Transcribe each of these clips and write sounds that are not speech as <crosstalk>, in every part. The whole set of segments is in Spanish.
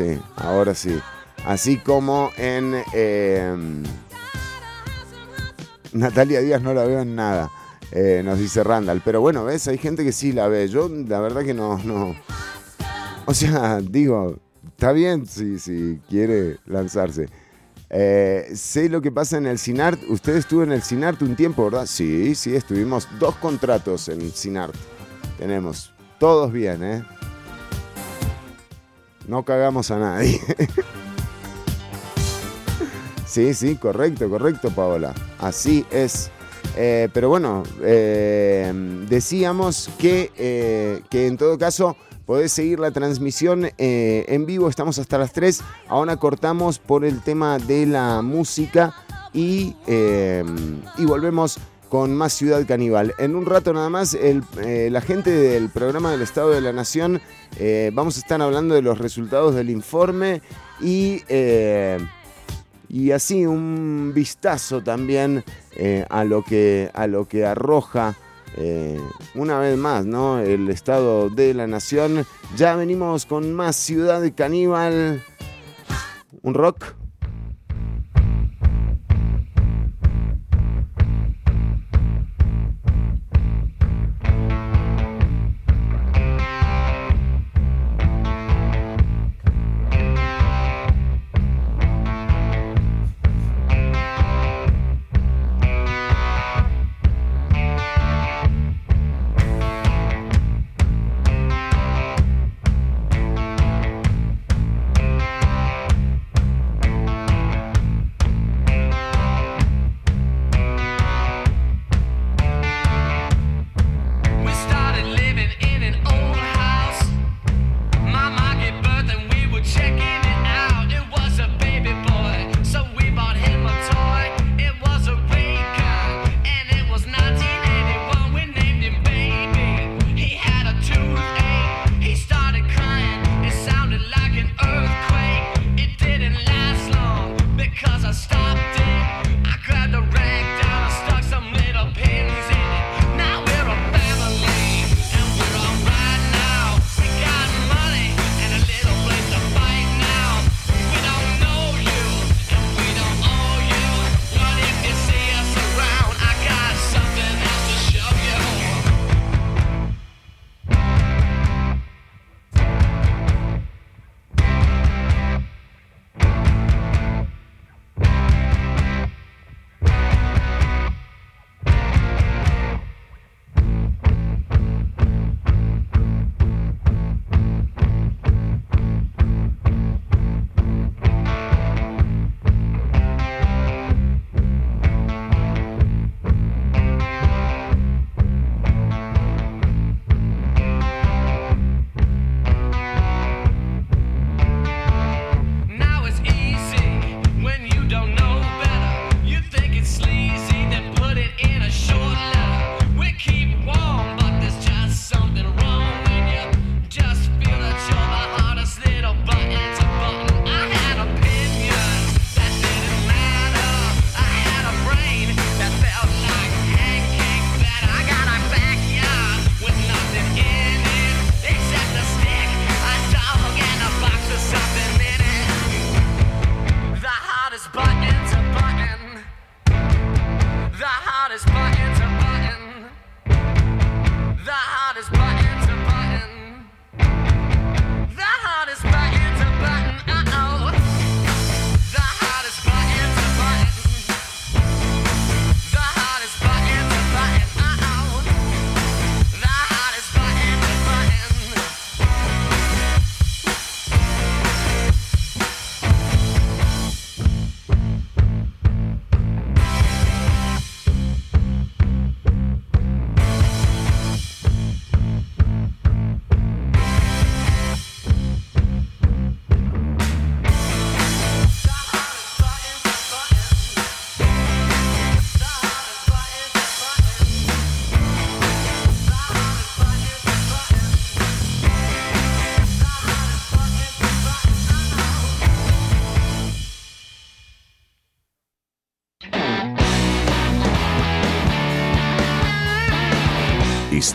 sí, ahora sí. Así como en... eh, Natalia Díaz no la veo en nada, eh, nos dice Randall. Pero bueno, ves, hay gente que sí la ve. Yo la verdad que no, no. O sea, <laughs> digo, está bien si, quiere lanzarse. Eh, sé lo que pasa en el CINART. Usted estuvo en el CINART un tiempo, ¿verdad? Sí, sí, estuvimos dos contratos en CINART. Tenemos todos bien, ¿eh? No cagamos a nadie. sí, sí, correcto, correcto, Paola. Así es. Eh, pero bueno, eh, decíamos que, eh, que en todo caso podés seguir la transmisión en vivo. Estamos hasta las 3. Ahora cortamos por el tema de la música y, y volvemos con más Ciudad Caníbal. En un rato nada más, el, eh, la gente del programa del Estado de la Nación, eh, vamos a estar hablando de los resultados del informe y, eh, y así un vistazo también a, lo que, a lo que arroja. una vez más, ¿no? El Estado de la Nación. Ya venimos con más Ciudad Caníbal. Un rock.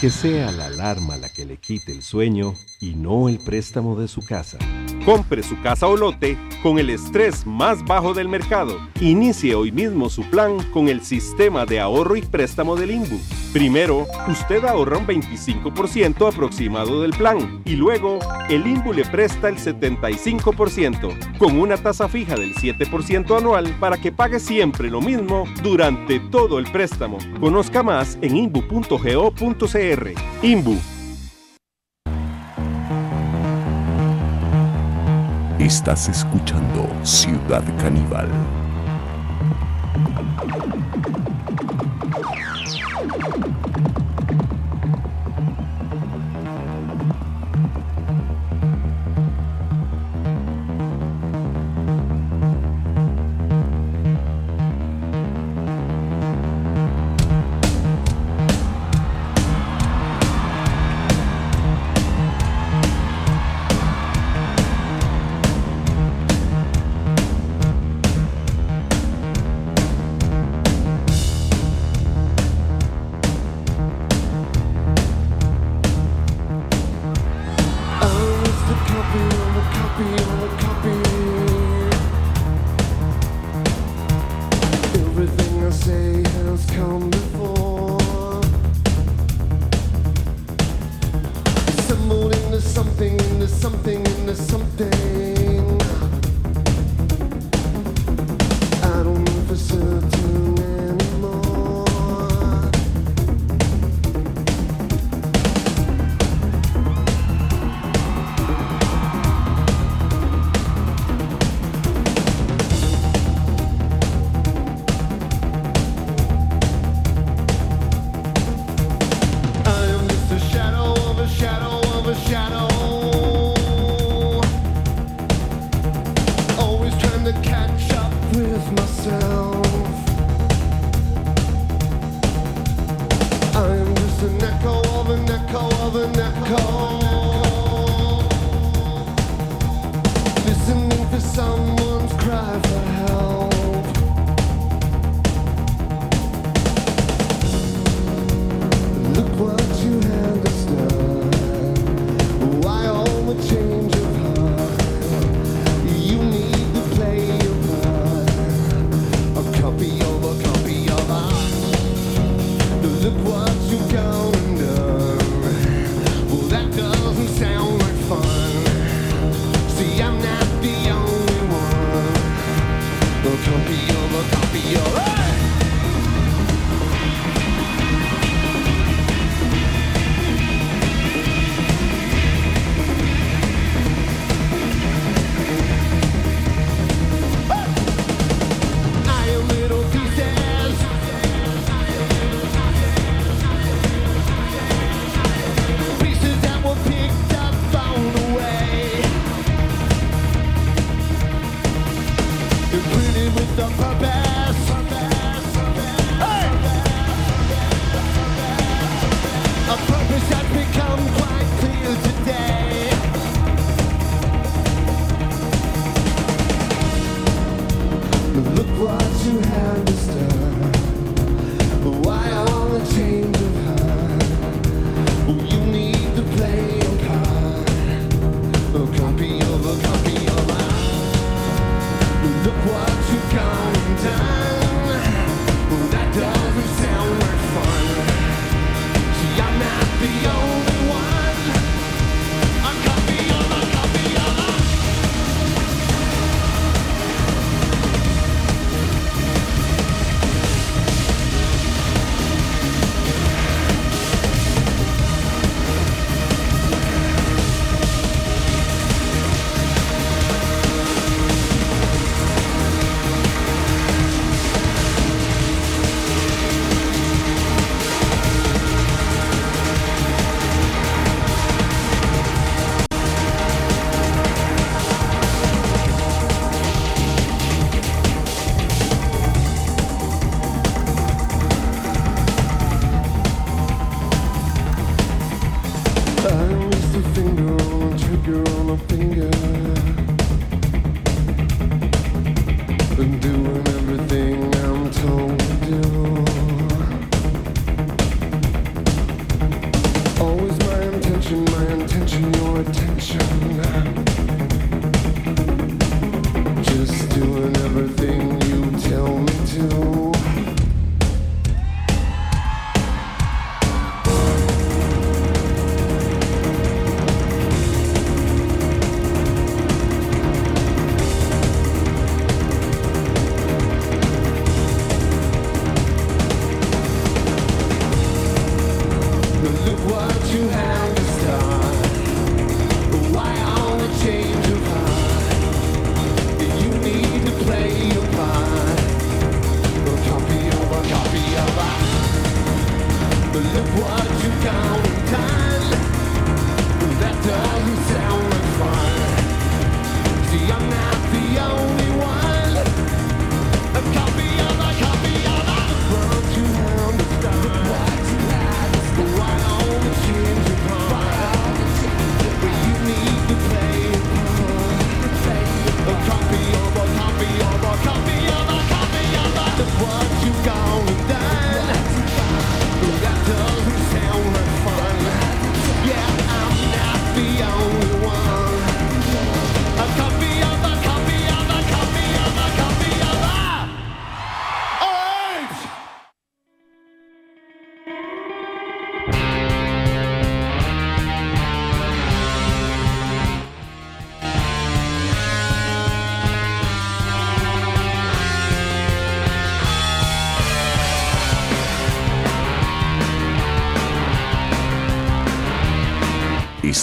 que sea la alarma la que le quite el sueño y no el préstamo de su casa. Compre su casa o lote con el estrés más bajo del mercado. Inicie hoy mismo su plan con el sistema de ahorro y préstamo del Inbu. Primero, usted ahorra un 25% aproximado del plan y luego el INBU le presta el 75% con una tasa fija del 7% anual para que pague siempre lo mismo durante todo el préstamo. Conozca más en inbu.go.cr. INBU. Estás escuchando Ciudad Caníbal.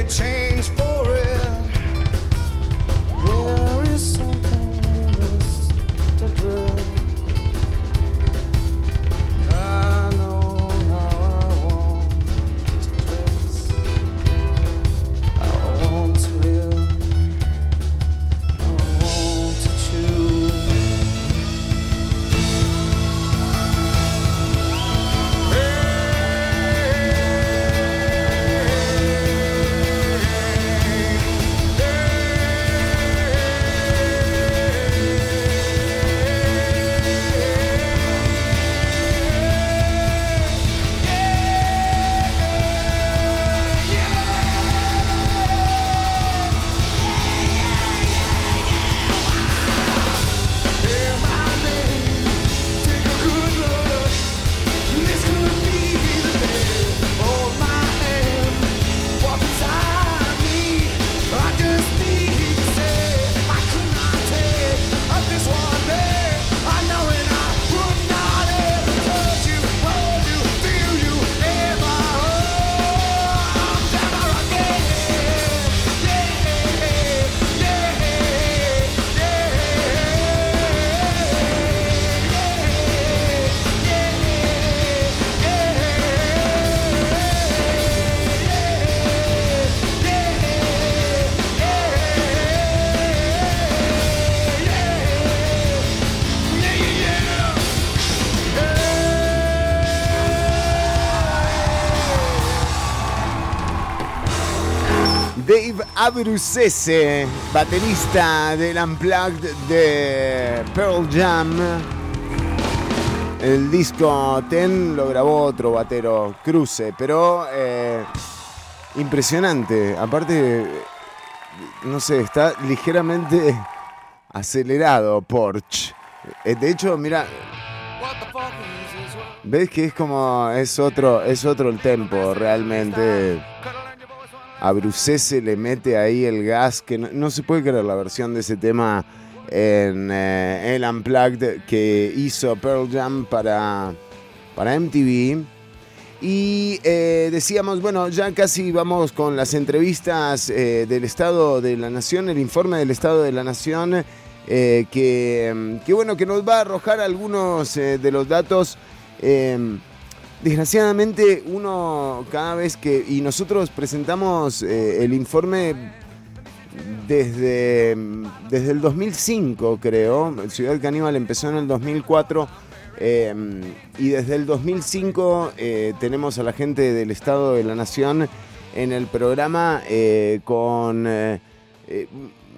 a change Abrucese, baterista del Unplugged de Pearl Jam. El disco Ten lo grabó otro batero, Cruce, pero eh, impresionante. Aparte, no sé, está ligeramente acelerado Porch. Eh, De hecho, mira, ves que es como es otro, es otro el tempo realmente. A Brucese le mete ahí el gas que no, se puede creer la versión de ese tema en eh, el Unplugged que hizo Pearl Jam para, para MTV. Y eh, decíamos, bueno, ya casi vamos con las entrevistas eh, del Estado de la Nación, el informe del Estado de la Nación, que, mm, que, bueno, que nos va a arrojar algunos de los datos. Desgraciadamente, uno cada vez que. Y nosotros presentamos eh, el informe desde, desde el 2005, creo. Ciudad Caníbal empezó en el 2004. eh, y desde el 2005 eh, tenemos a la gente del Estado de la Nación en el programa con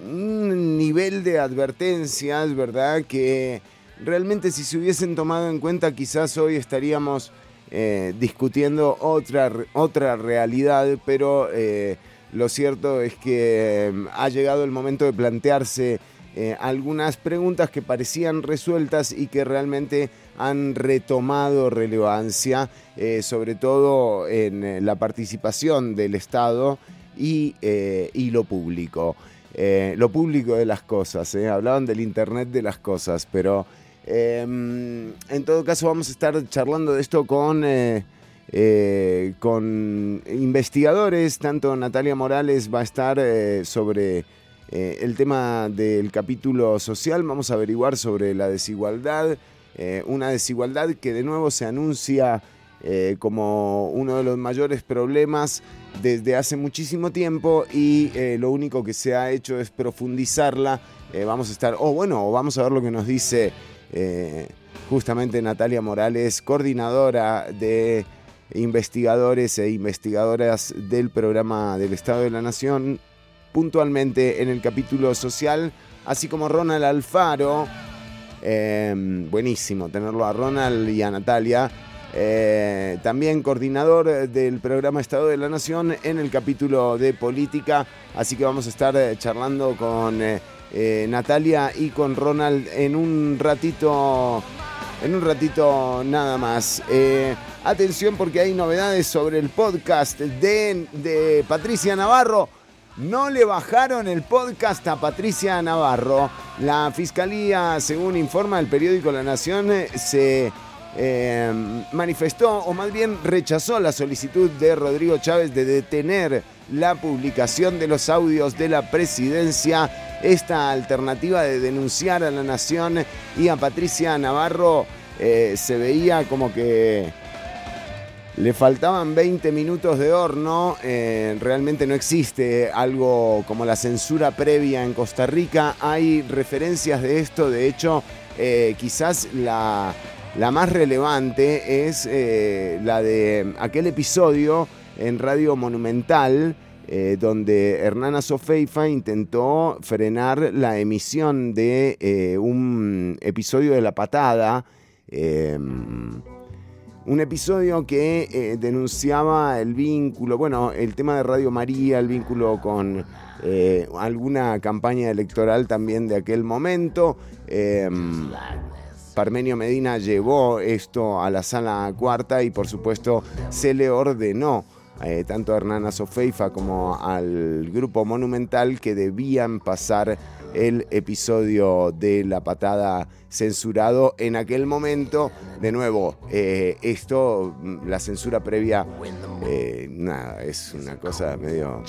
un nivel de advertencias, ¿verdad? Que realmente si se hubiesen tomado en cuenta quizás hoy estaríamos eh, discutiendo otra, otra realidad, pero eh, lo cierto es que eh, ha llegado el momento de plantearse eh, algunas preguntas que parecían resueltas y que realmente han retomado relevancia, sobre todo en la participación del Estado y, y lo público. Lo público de las cosas, hablaban del Internet de las cosas, pero eh, en todo caso vamos a estar charlando de esto con... eh, eh, con investigadores, tanto Natalia Morales va a estar eh, sobre el tema del capítulo social, vamos a averiguar sobre la desigualdad, una desigualdad que de nuevo se anuncia como uno de los mayores problemas desde hace muchísimo tiempo y lo único que se ha hecho es profundizarla. Vamos a estar, o bueno, vamos a ver lo que nos dice eh, justamente Natalia Morales, coordinadora de investigadores e investigadoras del programa del Estado de la Nación, puntualmente en el capítulo social, así como Ronald Alfaro. Eh, buenísimo tenerlo a Ronald y a Natalia. Eh, también coordinador del programa Estado de la Nación en el capítulo de política. Así que vamos a estar eh, charlando con eh, Natalia y con Ronald en un ratito. En un ratito nada más. Eh, atención porque hay novedades sobre el podcast de, Patricia Navarro. No le bajaron el podcast a Patricia Navarro. La fiscalía, según informa el periódico La Nación, eh, se manifestó o más bien rechazó la solicitud de Rodrigo Chávez de detener la publicación de los audios de la presidencia. Esta alternativa de denunciar a la Nación y a Patricia Navarro eh, se veía como que le faltaban 20 minutos de horno. eh, realmente no existe algo como la censura previa en Costa Rica. Hay referencias de esto. De hecho, eh, quizás la, la más relevante es la de aquel episodio en Radio Monumental. Eh, donde Hernana Sofeifa intentó frenar la emisión de eh, un episodio de La Patada, eh, un episodio que eh, denunciaba el vínculo, bueno, el tema de Radio María, el vínculo con alguna campaña electoral también de aquel momento. Eh, Parmenio Medina llevó esto a la sala cuarta y por supuesto se le ordenó eh, tanto a Hernana Sofeifa como al grupo Monumental que debían pasar el episodio de la patada censurado en aquel momento. De nuevo, eh, esto, mm, la censura previa, eh, nada, es una cosa medio...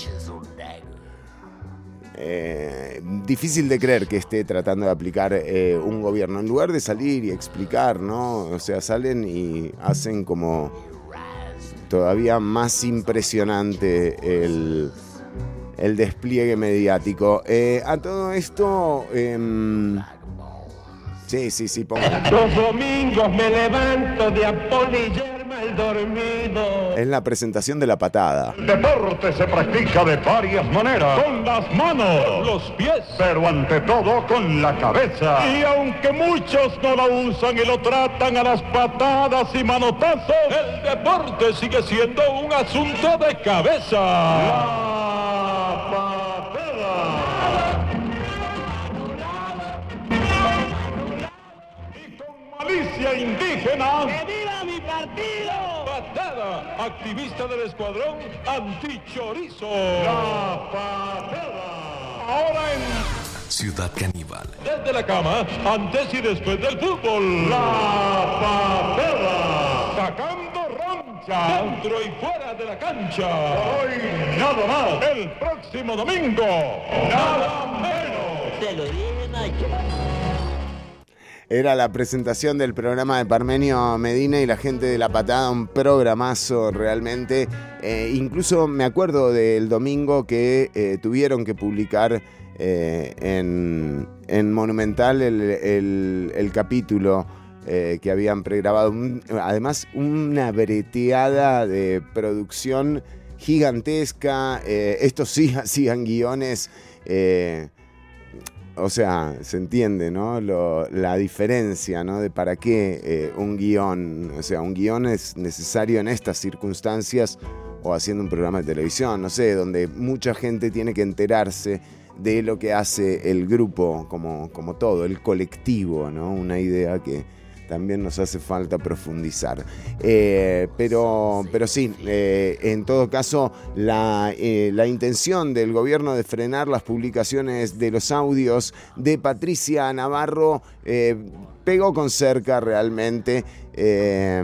difícil de creer que esté tratando de aplicar un gobierno. En lugar de salir y explicar, ¿no? O sea, salen y hacen como todavía más impresionante el, el despliegue mediático. Eh, a todo esto... em, sí, sí, sí, póngalo. Los domingos me levanto de apolillarme al mal dormido. Es la presentación de la patada. El deporte se practica de varias maneras. Con las manos, los pies, pero ante todo con la cabeza. Y aunque muchos no la usan y lo tratan a las patadas y manotazos, el deporte sigue siendo un asunto de cabeza. La indígena. ¡Viva mi partido! Patada, activista del escuadrón antichorizo. La patada. Ahora en Ciudad Caníbal. desde la cama, antes y después del fútbol. La patada. Sacando roncha. Dentro y fuera de la cancha. Hoy nada más. El próximo domingo. Nada menos. Te lo dije, Nacho. Era la presentación del programa de Parmenio Medina y la gente de La Patada, un programazo realmente. Eh, incluso me acuerdo del domingo que eh, tuvieron que publicar eh, en, en Monumental el, el- capítulo que habían pregrabado. Además, una breteada de producción gigantesca. Estos sí <laughs> hacían guiones. O sea, se entiende, ¿no? Lo- la diferencia, ¿no? De para qué eh, un guion. O sea, un guion es necesario en estas circunstancias o haciendo un programa de televisión, no sé, donde mucha gente tiene que enterarse de lo que hace el grupo como, como todo, el colectivo, ¿no? Una idea que también nos hace falta profundizar. Eh, pero, pero sí, eh, en todo caso, la, eh, la intención del gobierno de frenar las publicaciones de los audios de Patricia Navarro pegó con cerca realmente. eh,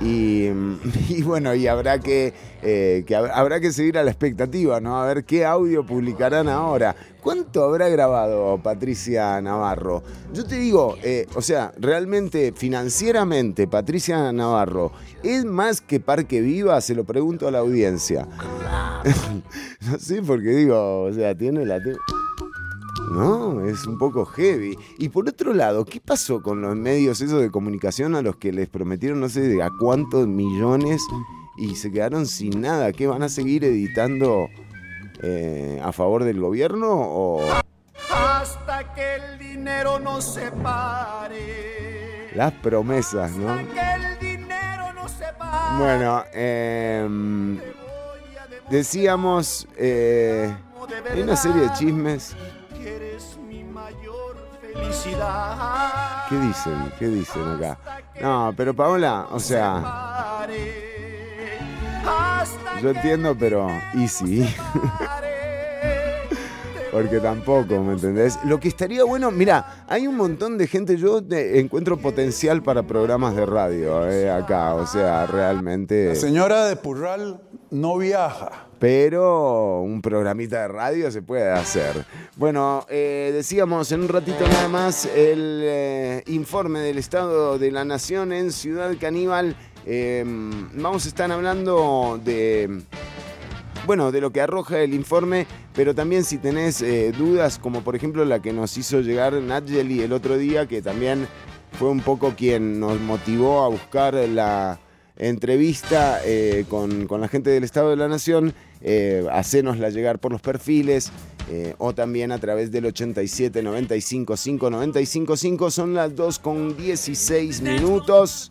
<laughs> y, bueno, y habrá que, que hab- habrá que seguir a la expectativa, ¿no? A ver qué audio publicarán ahora. ¿Cuánto habrá grabado Patricia Navarro? Yo te digo, eh, o sea, realmente, financieramente, Patricia Navarro, ¿es más que Parque Viva? Se lo pregunto a la audiencia. <laughs> no sé, porque digo, o sea, tiene la... no, es un poco heavy. Y por otro lado, ¿qué pasó con los medios de comunicación a los que les prometieron no sé a cuántos millones y se quedaron sin nada? ¿Qué van a seguir editando eh, a favor del gobierno o Hasta que el dinero nos separe. las promesas, no? Hasta que el dinero nos separe. Bueno, em, decíamos, eh, hay una serie de chismes. ¿Qué dicen? ¿Qué dicen acá? No, pero Paola, o sea, yo entiendo, pero easy. <laughs> Porque tampoco, ¿me entendés? Lo que estaría bueno, mira, hay un montón de gente, yo te- encuentro potencial para programas de radio eh, acá, o sea, realmente... La señora de Purral no viaja. Pero un programita de radio se puede hacer. Bueno, eh, decíamos en un ratito nada más el eh, informe del Estado de la Nación en Ciudad Caníbal. Eh, vamos a estar hablando de, bueno, de lo que arroja el informe, pero también si tenés eh, dudas, como por ejemplo la que nos hizo llegar Nadjeli el otro día, que también fue un poco quien nos motivó a buscar la entrevista eh, con, con la gente del Estado de la Nación, eh, hacénosla llegar por los perfiles eh, o también a través del 87 95 5 95 5. Son las 2 con 16 minutos.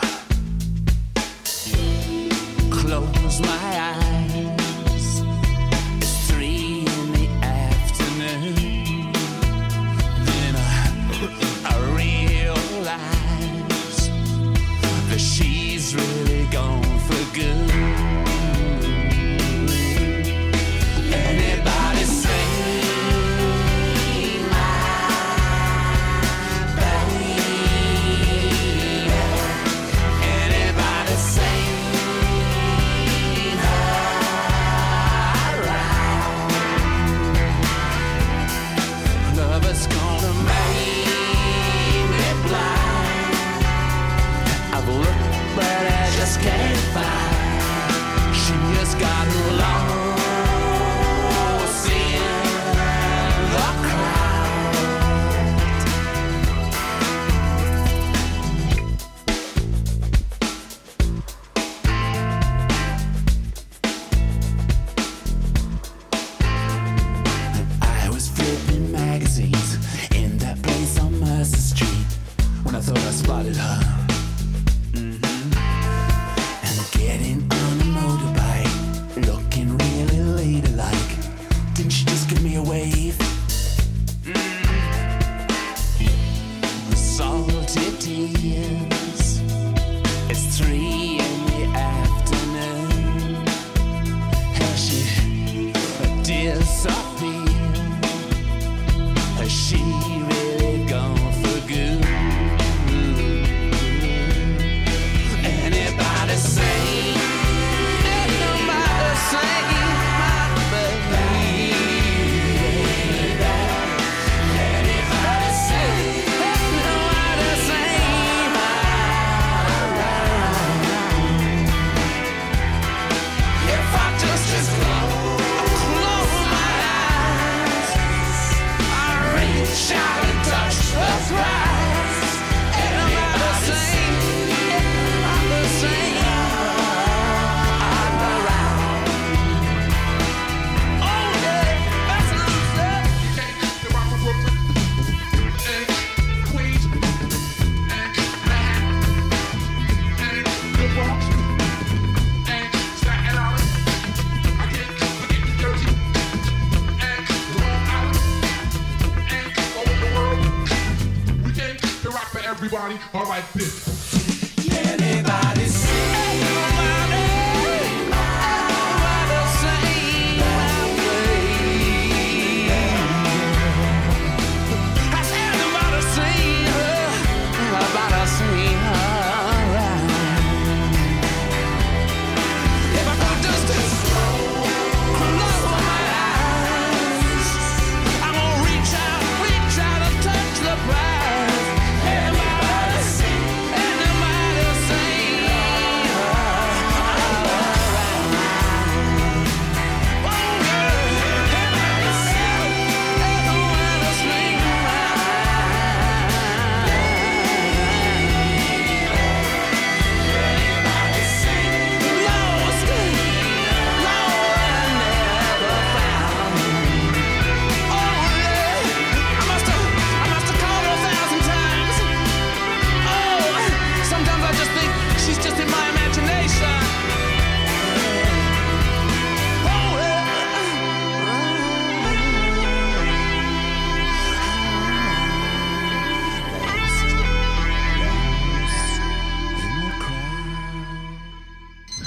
Close my eyes. It's three in the afternoon. Then I, <coughs> I realize that she's really gone for good.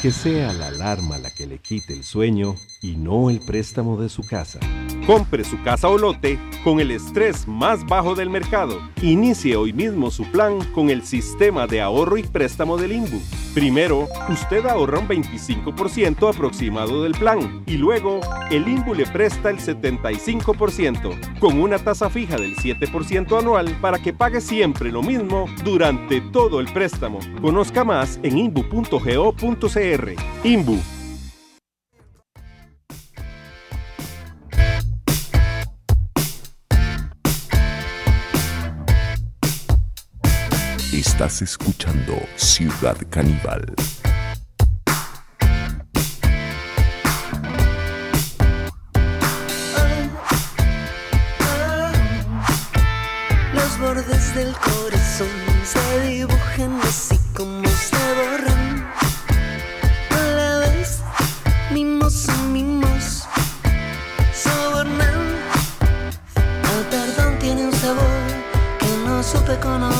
Que sea la alarma la que le quite el sueño y no el préstamo de su casa. Compre su casa o lote con el estrés más bajo del mercado. Inicie hoy mismo su plan con el sistema de ahorro y préstamo del INBU. Primero, usted ahorra un 25% aproximado del plan y luego el INBU le presta el 75% con una tasa fija del 7% anual para que pague siempre lo mismo durante todo el préstamo. Conozca más en inbu.go.cr. INBU. Estás escuchando Ciudad Caníbal. Los bordes del corazón se dibujan así como se borran. A la vez, mimos mimos, sobornan. El perdón tiene un sabor que no supe conocer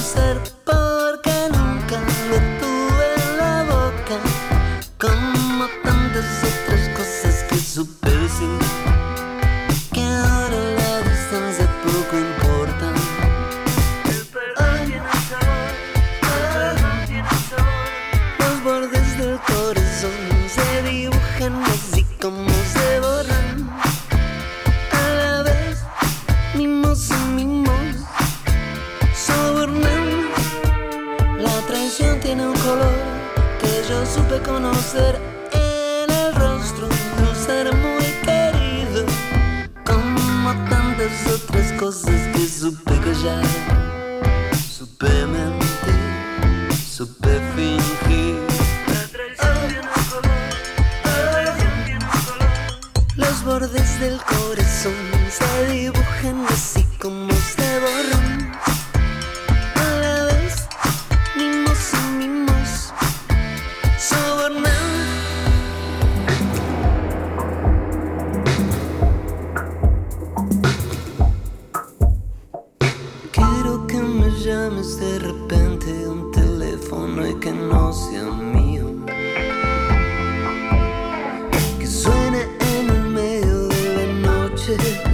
places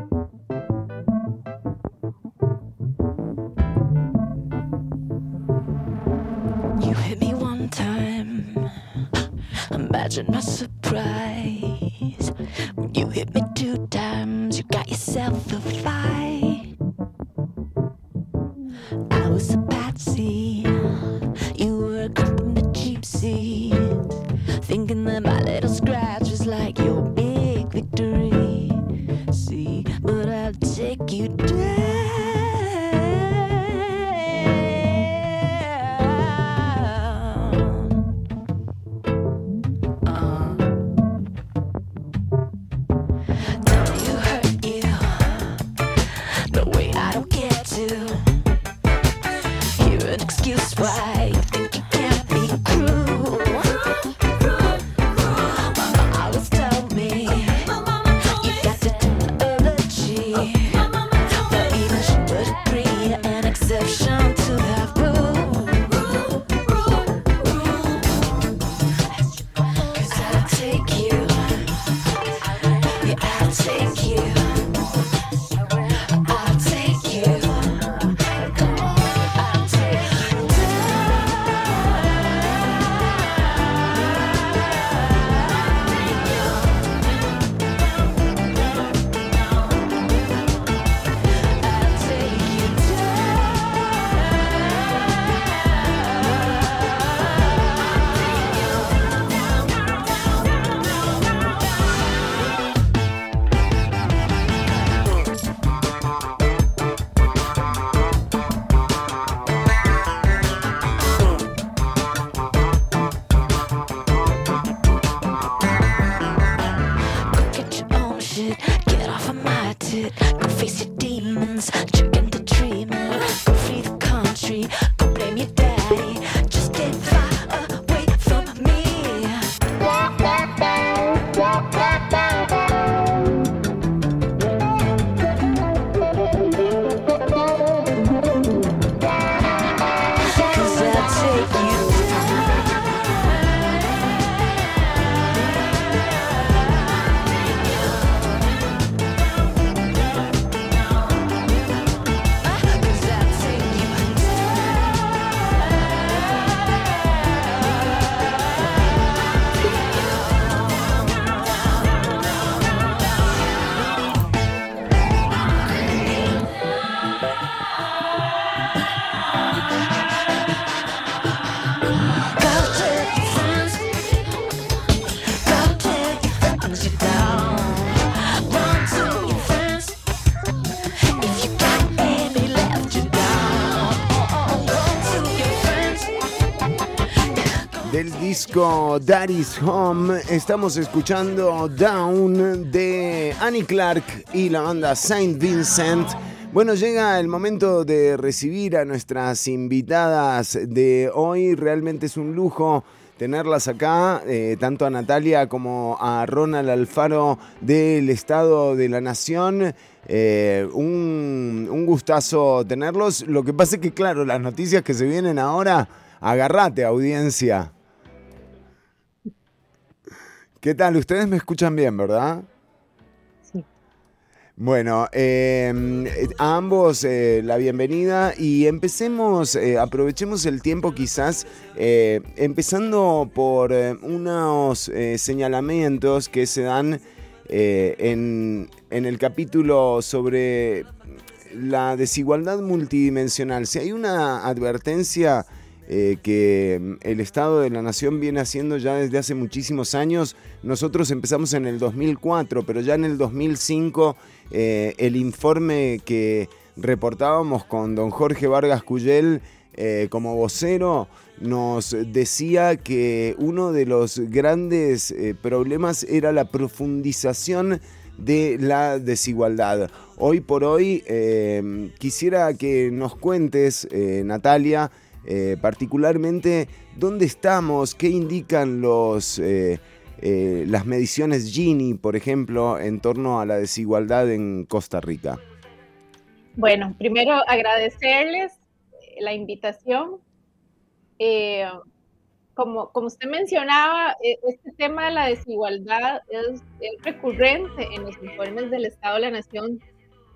reflection disco Daddy's Home estamos escuchando Down de Annie Clark y la banda Saint Vincent. Bueno, llega el momento de recibir a nuestras invitadas de hoy. Realmente es un lujo tenerlas acá, eh, tanto a Natalia como a Ronald Alfaro del Estado de la Nación. Eh, un, gustazo tenerlos. Lo que pasa es que, claro, las noticias que se vienen ahora, agarrate, audiencia. ¿Qué tal? Ustedes me escuchan bien, ¿verdad? Bueno, eh, a ambos eh, la bienvenida y empecemos, eh, aprovechemos el tiempo quizás, eh, empezando por eh, unos eh, señalamientos que se dan eh, en, en el capítulo sobre la desigualdad multidimensional. Si hay una advertencia eh, que mm, el Estado de la Nación viene haciendo ya desde hace muchísimos años. Nosotros empezamos en el 2004, pero ya en el 2005 eh, el informe que reportábamos con don Jorge Vargas Cuyel eh, como vocero nos decía que uno de los grandes problemas era la profundización de la desigualdad. Hoy por hoy quisiera que nos cuentes, Natalia, eh, particularmente dónde estamos, qué indican los, eh, eh, las mediciones Gini, por ejemplo, en torno a la desigualdad en Costa Rica. Bueno, primero agradecerles la invitación. Como, como usted mencionaba, e- este tema de la desigualdad es, recurrente en los informes del Estado de la Nación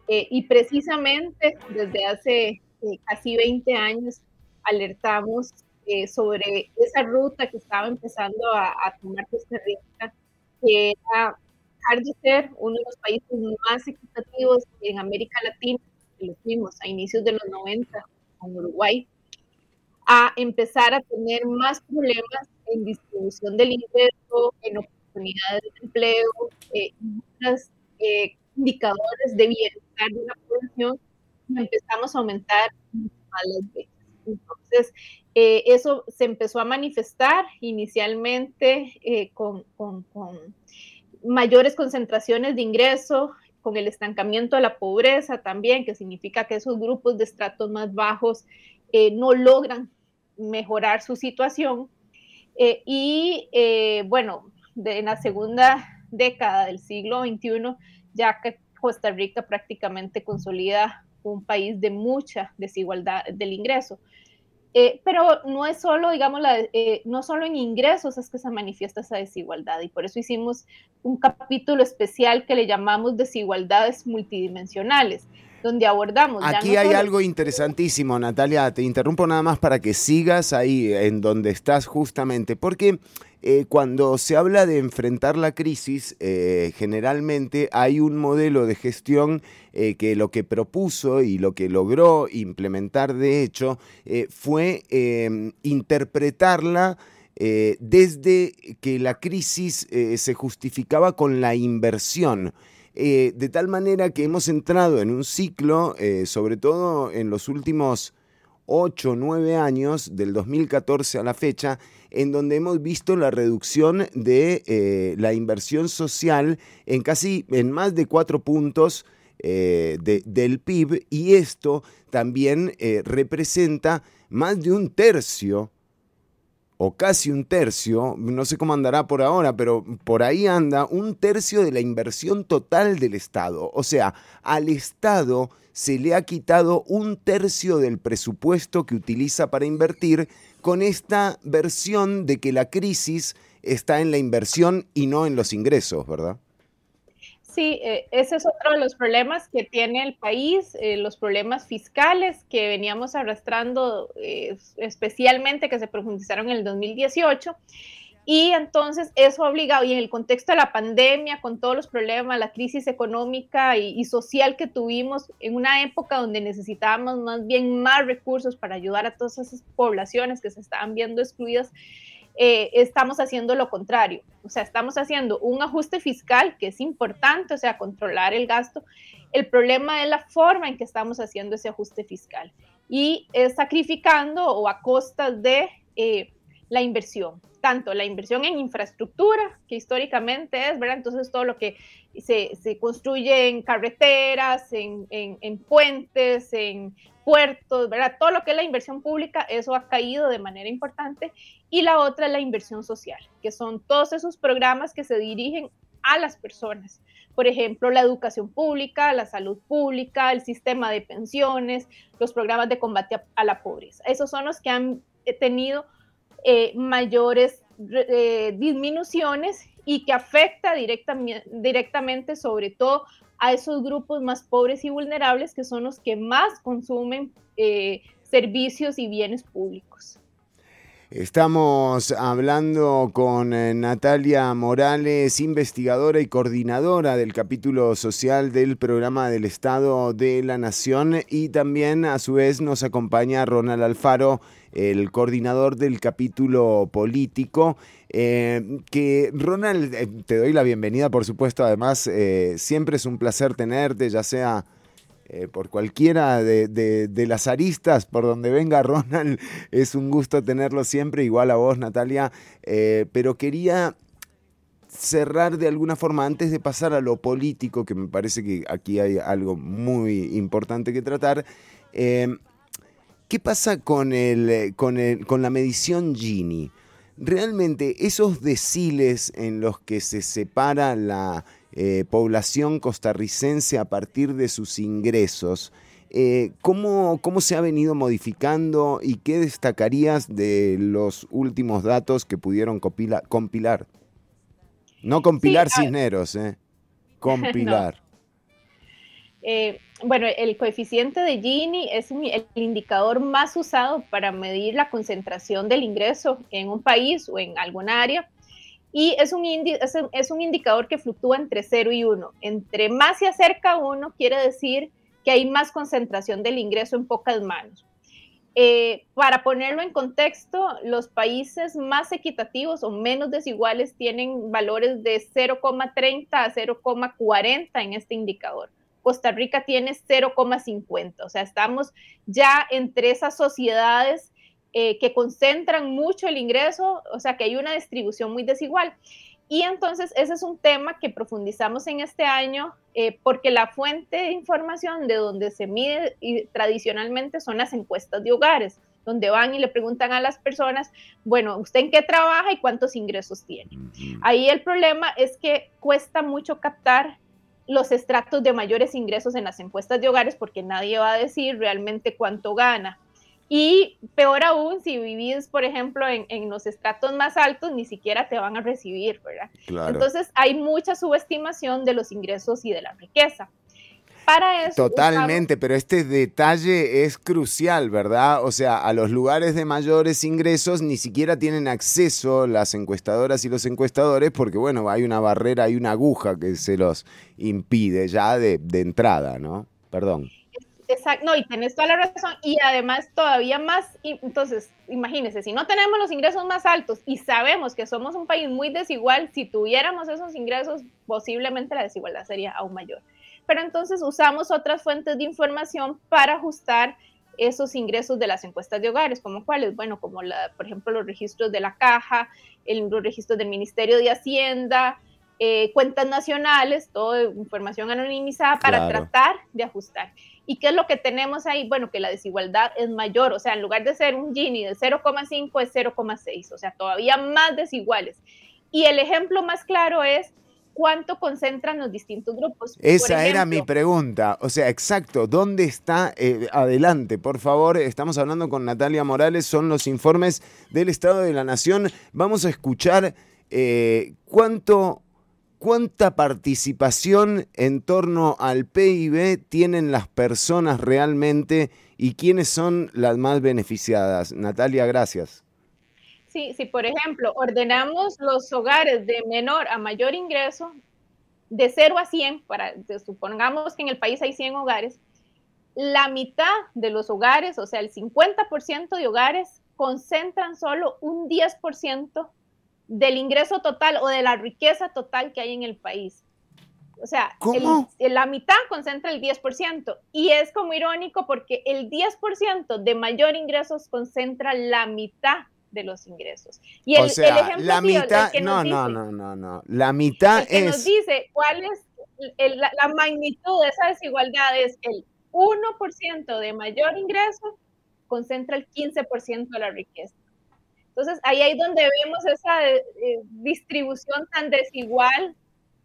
y precisamente desde hace casi 20 años alertamos eh, sobre esa ruta que estaba empezando a, a tomar Costa Rica, que era dejar de ser uno de los países más equitativos en América Latina, que lo fuimos a inicios de los 90 con Uruguay, a empezar a tener más problemas en distribución del ingreso, en oportunidades de empleo, eh, y otros eh, indicadores de bienestar de la población, y empezamos a aumentar las becas. Entonces, eh, eso se empezó a manifestar inicialmente eh, con, mayores concentraciones de ingreso, con el estancamiento de la pobreza también, que significa que esos grupos de estratos más bajos eh, no logran mejorar su situación. Y bueno, de- en la segunda década del siglo XXI, ya que Costa Rica prácticamente consolida un país de mucha desigualdad del ingreso. Eh, pero no es solo, digamos, eh, no solo en ingresos es que se manifiesta esa desigualdad y por eso hicimos un capítulo especial que le llamamos desigualdades multidimensionales, donde abordamos... Aquí no hay solo- algo interesantísimo, Natalia. Te interrumpo nada más para que sigas ahí en donde estás justamente, porque eh, cuando se habla de enfrentar la crisis, eh, generalmente hay un modelo de gestión eh, que lo que propuso y lo que logró implementar, de hecho, fue eh, interpretarla. desde que la crisis se justificaba con la inversión. Eh, de tal manera que hemos entrado en un ciclo, eh, sobre todo en los últimos 8 o 9 años, del 2014 a la fecha, en donde hemos visto la reducción de eh, la inversión social en casi, en más de 4 puntos de- del PIB, y esto también representa más de un tercio o casi un tercio, no sé cómo andará por ahora, pero por ahí anda un tercio de la inversión total del Estado. O sea, al Estado se le ha quitado un tercio del presupuesto que utiliza para invertir con esta versión de que la crisis está en la inversión y no en los ingresos, ¿verdad? Sí, eh, ese es otro de los problemas que tiene el país, eh, los problemas fiscales que veníamos arrastrando, eh, especialmente que se profundizaron en el 2018. Y entonces eso ha obligado, y en el contexto de la pandemia, con todos los problemas, la crisis económica y, y social que tuvimos, en una época donde necesitábamos más bien más recursos para ayudar a todas esas poblaciones que se estaban viendo excluidas, eh, estamos haciendo lo contrario. O sea, estamos haciendo un ajuste fiscal que es importante, o sea, controlar el gasto. El problema es la forma en que estamos haciendo ese ajuste fiscal y sacrificando o a costas de eh, la inversión, tanto la inversión en infraestructura, que históricamente es, ¿verdad? Entonces todo lo que se, se construye en carreteras, en, en- en puentes, en puertos, ¿verdad? Todo lo que es la inversión pública, eso ha caído de manera importante. Y la otra es la inversión social, que son todos esos programas que se dirigen a las personas. Por ejemplo, la educación pública, la salud pública, el sistema de pensiones, los programas de combate a, la pobreza. Esos son los que han eh, tenido eh, mayores re- eh, disminuciones y que afecta directami- directamente sobre todo a esos grupos más pobres y vulnerables que son los que más consumen servicios y bienes públicos. Estamos hablando con eh, Natalia Morales, investigadora y coordinadora del capítulo social del programa del Estado de la Nación y también a su vez nos acompaña Ronald Alfaro, el coordinador del capítulo político. eh, que Ronald, eh, te doy la bienvenida por supuesto, además siempre es un placer tenerte, ya sea eh, por cualquiera de, las aristas por donde venga <laughs> Ronald, es un gusto tenerlo siempre, igual a vos Natalia, eh, pero quería cerrar de alguna forma antes de pasar a lo político, que me parece que aquí hay algo muy importante que tratar. eh, ¿Qué pasa con, el, con, el- con la medición Gini? Realmente esos deciles en los que se separa la eh, población costarricense a partir de sus ingresos, eh, ¿cómo, ¿cómo se ha venido modificando y qué destacarías de los últimos datos que pudieron compilar? No compilar Sí, Cisneros, eh, <laughs> compilar. Eh, bueno, el coeficiente de Gini es el indicador más usado para medir la concentración del ingreso en un país o en algún área. Y es un, indi- es es un indicador que fluctúa entre 0 y 1. Entre más se acerca uno, quiere decir que hay más concentración del ingreso en pocas manos. Eh, para ponerlo en contexto, los países más equitativos o menos desiguales tienen valores de 0,30 a 0,40 en este indicador. Costa Rica tiene 0,50, o sea, estamos ya entre esas sociedades eh, que concentran mucho el ingreso, o sea, que hay una distribución muy desigual. Y entonces ese es un tema que profundizamos en este año eh, porque la fuente de información de donde se mide y tradicionalmente son las encuestas de hogares, donde van y le preguntan a las personas, bueno, ¿usted en qué trabaja y cuántos ingresos tiene? Ahí el problema es que cuesta mucho captar los estratos de mayores ingresos en las encuestas de hogares porque nadie va a decir realmente cuánto gana. Y peor aún, si vivís, por ejemplo, en, en los estratos más altos, ni siquiera te van a recibir, ¿verdad? Claro. Entonces hay mucha subestimación de los ingresos y de la riqueza. Para eso, Totalmente, pero este detalle es crucial, ¿verdad? O sea, a los lugares de mayores ingresos ni siquiera tienen acceso las encuestadoras y los encuestadores porque, bueno, hay una barrera, hay una aguja que se los impide ya de, de entrada, ¿no? Perdón. Exacto, no, y tenés toda la razón. Y además, todavía más, entonces, imagínense, si no tenemos los ingresos más altos y sabemos que somos un país muy desigual, si tuviéramos esos ingresos, posiblemente la desigualdad sería aún mayor. Pero entonces usamos otras fuentes de información para ajustar esos ingresos de las encuestas de hogares, como cuáles, bueno, como la, por ejemplo, los registros de la caja, el- los registros del Ministerio de Hacienda, eh, cuentas nacionales, toda información anonimizada para Claro. tratar de ajustar. ¿Y qué es lo que tenemos ahí? Bueno, que la desigualdad es mayor, o sea, en lugar de ser un Gini de 0,5 es 0,6, o sea, todavía más desiguales. Y el ejemplo más claro es cuánto concentran los distintos grupos. Esa era mi pregunta. O sea, exacto, ¿dónde está? Eh, adelante, por favor. Estamos hablando con Natalia Morales, son los informes del Estado de la Nación. Vamos a escuchar eh, cuánto, cuánta participación en torno al PIB tienen las personas realmente y quiénes son las más beneficiadas. Natalia, gracias. Sí, si por ejemplo ordenamos los hogares de menor a mayor ingreso, de 0 a 100, para, supongamos que en el país hay 100 hogares, la mitad de los hogares, o sea, el 50% de hogares, concentran solo un 10% del ingreso total o de la riqueza total que hay en el país. O sea, el- la mitad concentra el 10%. Y es como irónico porque el 10% de mayor ingresos concentra la mitad de los ingresos. Y el, o el sea, ejemplo la el- el mitad, que no, nos no, dice- no, no, no. La mitad el que nos es... dice cuál es el- la, la magnitud de esa desigualdad es el 1% de mayor ingreso concentra el 15% de la riqueza. Entonces, ahí es donde vemos esa eh, distribución tan desigual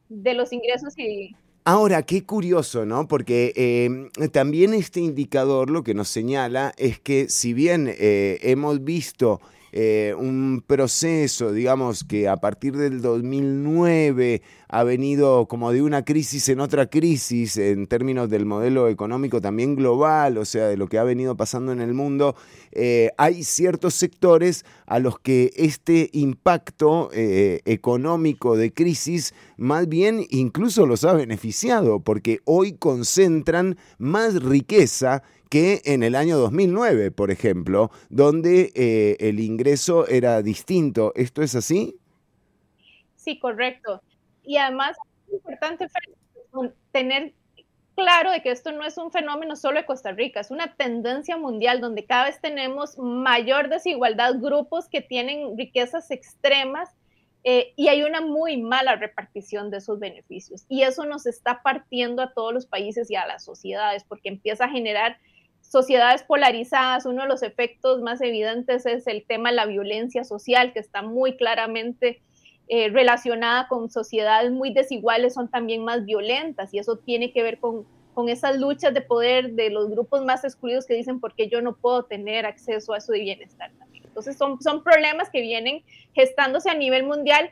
de los ingresos y, Ahora, qué curioso, ¿no? Porque eh, también este indicador lo que nos señala es que si bien eh, hemos visto eh, un proceso, digamos, que a partir del 2009 ha venido como de una crisis en otra crisis en términos del modelo económico también global, o sea, de lo que ha venido pasando en el mundo, eh, hay ciertos sectores a los que este impacto eh, económico de crisis más bien incluso los ha beneficiado, porque hoy concentran más riqueza que en el año 2009, por ejemplo, donde eh, el ingreso era distinto. ¿Esto es así? Sí, correcto. Y además es importante tener claro de que esto no es un fenómeno solo de Costa Rica, es una tendencia mundial donde cada vez tenemos mayor desigualdad, grupos que tienen riquezas extremas eh, y hay una muy mala repartición de esos beneficios. Y eso nos está partiendo a todos los países y a las sociedades porque empieza a generar sociedades polarizadas. Uno de los efectos más evidentes es el tema de la violencia social, que está muy claramente eh, relacionada con sociedades muy desiguales, son también más violentas y eso tiene que ver con, con esas luchas de poder de los grupos más excluidos que dicen por qué yo no puedo tener acceso a eso de bienestar también. Entonces son, son problemas que vienen gestándose a nivel mundial,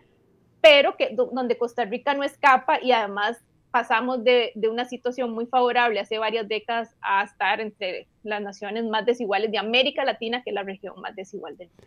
pero que do- donde Costa Rica no escapa y además pasamos de, de una situación muy favorable hace varias décadas a estar entre las naciones más desiguales de América Latina, que es la región más desigual del mundo.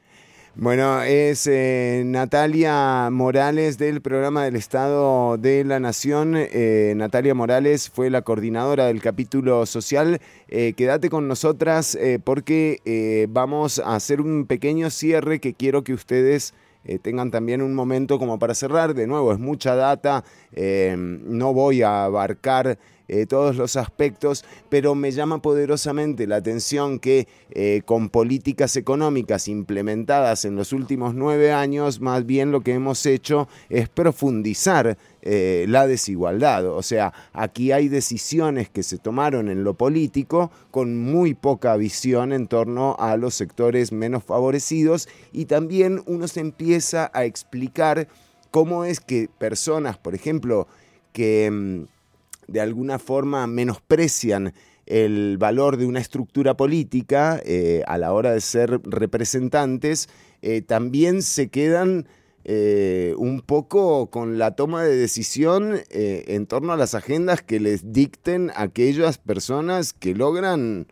Bueno, es eh, Natalia Morales del programa del Estado de la Nación. Eh, Natalia Morales fue la coordinadora del capítulo social. Eh, quédate con nosotras porque vamos a hacer un pequeño cierre que quiero que ustedes eh, tengan también un momento como para cerrar. De nuevo, es mucha data. eh, no voy a abarcar eh, todos los aspectos, pero me llama poderosamente la atención que eh, con políticas económicas implementadas en los últimos nueve años, más bien lo que hemos hecho es profundizar eh, la desigualdad. O sea, aquí hay decisiones que se tomaron en lo político con muy poca visión en torno a los sectores menos favorecidos y también uno se empieza a explicar cómo es que personas, por ejemplo, que mm, de alguna forma menosprecian el valor de una estructura política eh, a la hora de ser representantes, eh, también se quedan eh, un poco con la toma de decisión en torno a las agendas que les dicten aquellas personas que logran,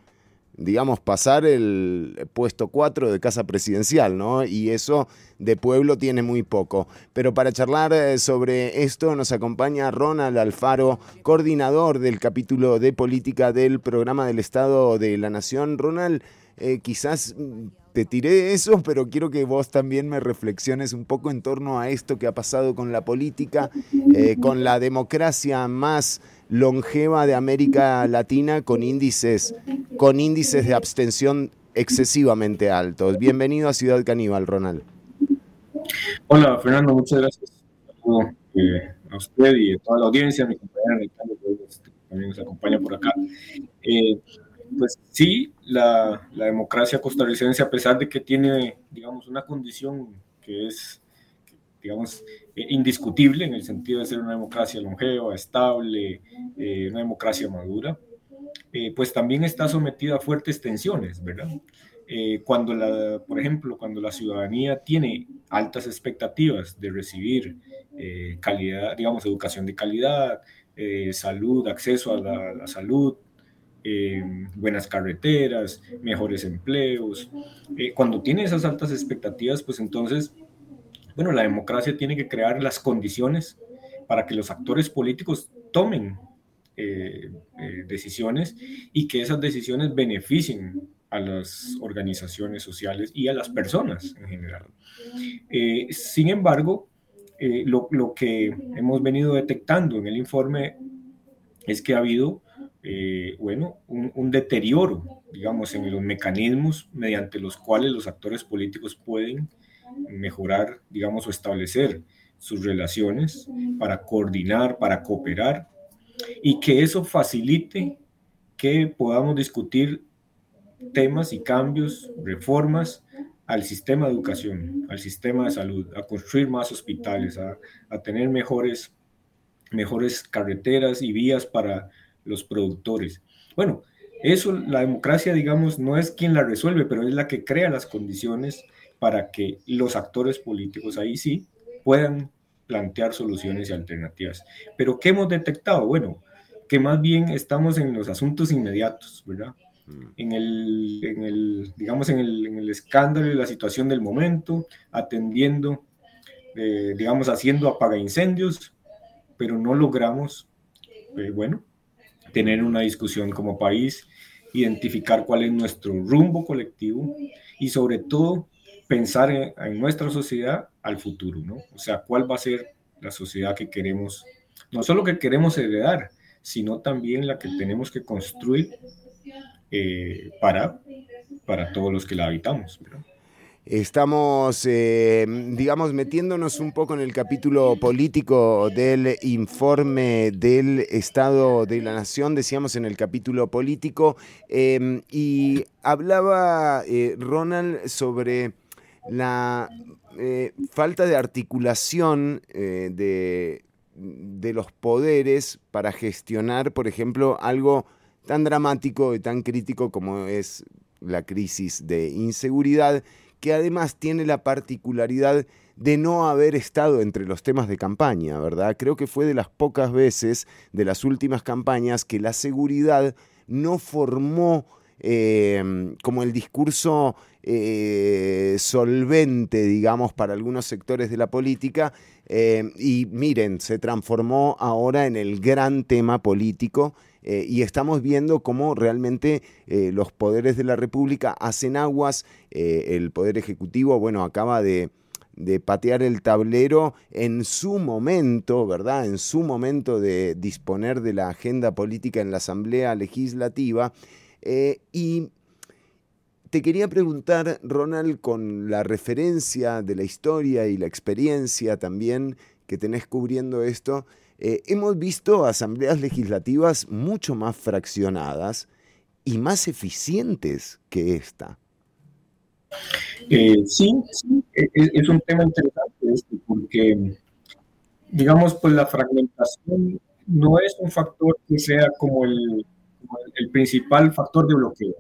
digamos, pasar el puesto 4 de casa presidencial, ¿no? Y eso de pueblo tiene muy poco. Pero para charlar eh, sobre esto nos acompaña Ronald Alfaro, coordinador del capítulo de política del programa del Estado de la Nación. Ronald, eh, quizás mm, te tiré eso, <laughs> pero quiero que vos también me reflexiones un poco en torno a esto que ha pasado con la política, eh, con la democracia más longeva de América Latina, con índices, con índices de abstención excesivamente altos. Bienvenido a Ciudad Caníbal, Ronald. Hola, Fernando, muchas gracias eh, a usted y a toda la audiencia, a mi compañera Ricardo, que nos- también nos acompaña por acá. Eh, pues sí, la, la democracia costarricense, a pesar de que tiene, digamos, una condición que es, digamos, eh, indiscutible en el sentido de ser una democracia longeva, estable, eh, una democracia madura, eh, pues también está sometida a fuertes tensiones, ¿verdad? Eh, cuando la, por ejemplo, cuando la ciudadanía tiene altas expectativas de recibir eh, calidad, digamos, educación de calidad, eh, salud, acceso a la, la salud, eh, buenas carreteras, mejores empleos. Eh, cuando tiene esas altas expectativas, pues entonces, bueno, la democracia tiene que crear las condiciones para que los actores políticos tomen eh, eh, decisiones y que esas decisiones beneficien a las organizaciones sociales y a las personas en general. Eh, sin embargo, eh, lo, lo que hemos venido detectando en el informe es que ha habido, eh, bueno, un, un deterioro, digamos, en los mecanismos mediante los cuales los actores políticos pueden mejorar, digamos, o establecer sus relaciones para coordinar, para cooperar y que eso facilite que podamos discutir temas y cambios, reformas al sistema de educación, al sistema de salud, a construir más hospitales, a, a tener mejores, mejores carreteras y vías para los productores. Bueno, eso, la democracia, digamos, no es quien la resuelve, pero es la que crea las condiciones para que los actores políticos ahí sí puedan plantear soluciones y alternativas. Pero ¿qué hemos detectado? Bueno, que más bien estamos en los asuntos inmediatos, ¿verdad? En el, en el digamos, en el, en el escándalo y la situación del momento, atendiendo, eh, digamos, haciendo apaga incendios, pero no logramos, eh, bueno, tener una discusión como país, identificar cuál es nuestro rumbo colectivo y sobre todo pensar en, en nuestra sociedad al futuro, ¿no? O sea, cuál va a ser la sociedad que queremos, no solo que queremos heredar, sino también la que tenemos que construir eh, para, para todos los que la habitamos. ¿verdad? Estamos, eh, digamos, metiéndonos un poco en el capítulo político del informe del Estado de la Nación, decíamos en el capítulo político, eh, y hablaba eh, Ronald sobre la eh, falta de articulación de, de los poderes para gestionar, por ejemplo, algo tan dramático y tan crítico como es la crisis de inseguridad, que además tiene la particularidad de no haber estado entre los temas de campaña, ¿verdad? Creo que fue de las pocas veces de las últimas campañas que la seguridad no formó eh, como el discurso eh, solvente, digamos, para algunos sectores de la política. eh, y miren, se transformó ahora en el gran tema político eh, y estamos viendo cómo realmente eh, los poderes de la República hacen aguas. eh, el Poder Ejecutivo, bueno, acaba de, de patear el tablero en su momento, ¿verdad? En su momento de disponer de la agenda política en la Asamblea Legislativa. Y te quería preguntar, Ronald, con la referencia de la historia y la experiencia también que tenés cubriendo esto, eh, hemos visto asambleas legislativas mucho más fraccionadas y más eficientes que esta. Eh, sí, e- e- es, un tema interesante este, porque, digamos, pues la fragmentación no es un factor que sea como el, principal factor de bloqueo,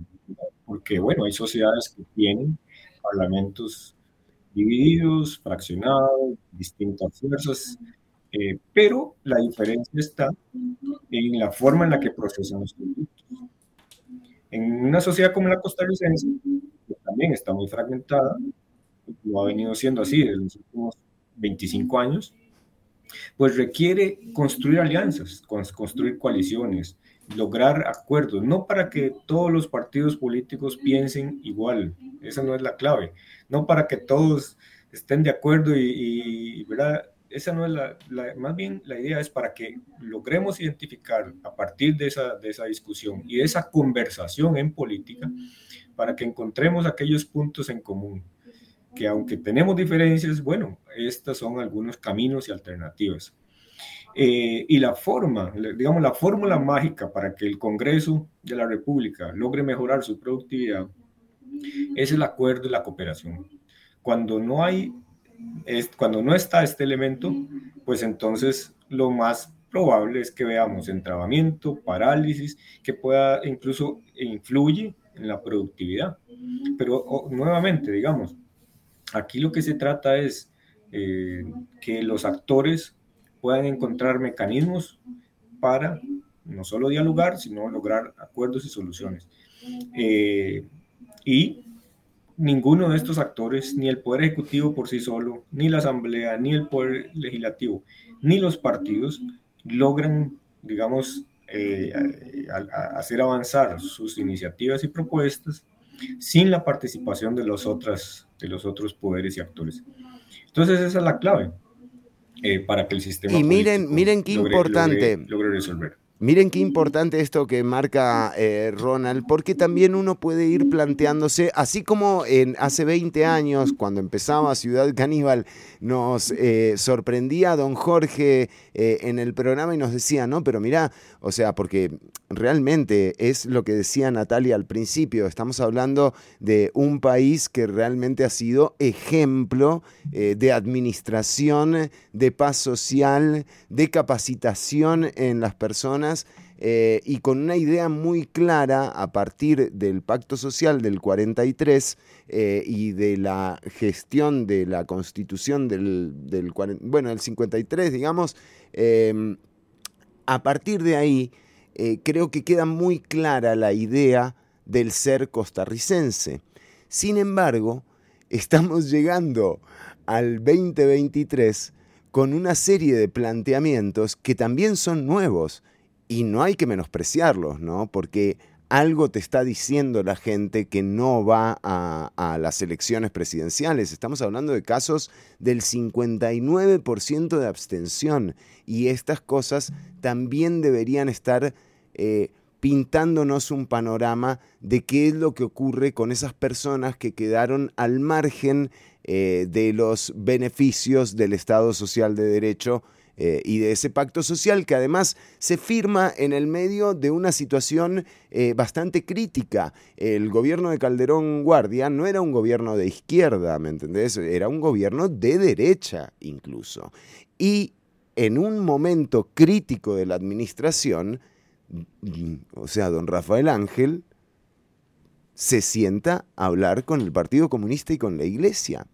porque, bueno, hay sociedades que tienen parlamentos divididos, fraccionados, distintas fuerzas, eh, pero la diferencia está en la forma en la que procesan los conflictos. En una sociedad como la costarricense, que también está muy fragmentada, lo ha venido siendo así desde los últimos 25 años, pues requiere construir alianzas, cons- construir coaliciones, lograr acuerdos, no para que todos los partidos políticos piensen igual, esa no es la clave, no para que todos estén de acuerdo y, y, ¿verdad? Esa no es la, más bien la idea es para que logremos identificar a partir de esa, de esa discusión y de esa conversación en política, para que encontremos aquellos puntos en común, que aunque tenemos diferencias, bueno, estos son algunos caminos y alternativas. Eh, y la forma, digamos, la fórmula mágica para que el Congreso de la República logre mejorar su productividad es el acuerdo y la cooperación. Cuando no hay, es, cuando no está este elemento, pues entonces lo más probable es que veamos entrabamiento, parálisis, que pueda incluso influye en la productividad. Pero nuevamente, digamos, aquí lo que se trata es eh, que los actores puedan encontrar mecanismos para no solo dialogar, sino lograr acuerdos y soluciones. Eh, y ninguno de estos actores, ni el Poder Ejecutivo por sí solo, ni la Asamblea, ni el Poder Legislativo, ni los partidos logran, digamos, eh, a- a- hacer avanzar sus iniciativas y propuestas sin la participación de los, otras, de los otros poderes y actores. Entonces esa es la clave eh, para que el sistema Y miren, miren qué logre- importante. logre- logre resolver. Miren qué importante esto que marca eh, Ronald, porque también uno puede ir planteándose, así como en hace 20 años, cuando empezaba Ciudad Caníbal, nos eh, sorprendía don Jorge eh, en el programa y nos decía, no, pero mira, o sea, porque realmente es lo que decía Natalia al principio, estamos hablando de un país que realmente ha sido ejemplo de administración, de paz social, de capacitación en las personas eh, y con una idea muy clara a partir del pacto social del 43 eh, y de la gestión de la constitución del, bueno, del 53, digamos, eh, a partir de ahí eh, creo que queda muy clara la idea del ser costarricense. Sin embargo, <laughs> estamos llegando al 2023 con una serie de planteamientos que también son nuevos y no hay que menospreciarlos, ¿no? Porque algo te está diciendo la gente que no va a, las elecciones presidenciales. Estamos hablando de casos del 59% de abstención y estas cosas también deberían estar eh, pintándonos un panorama de qué es lo que ocurre con esas personas que quedaron al margen eh, de los beneficios del Estado Social de Derecho eh, y de ese pacto social que además se firma en el medio de una situación eh, bastante crítica. El gobierno de Calderón Guardia no era un gobierno de izquierda, ¿me entendés? Era un gobierno de derecha incluso. Y en un momento crítico de la administración, o sea, don Rafael Ángel se sienta a hablar con el Partido Comunista y con la Iglesia.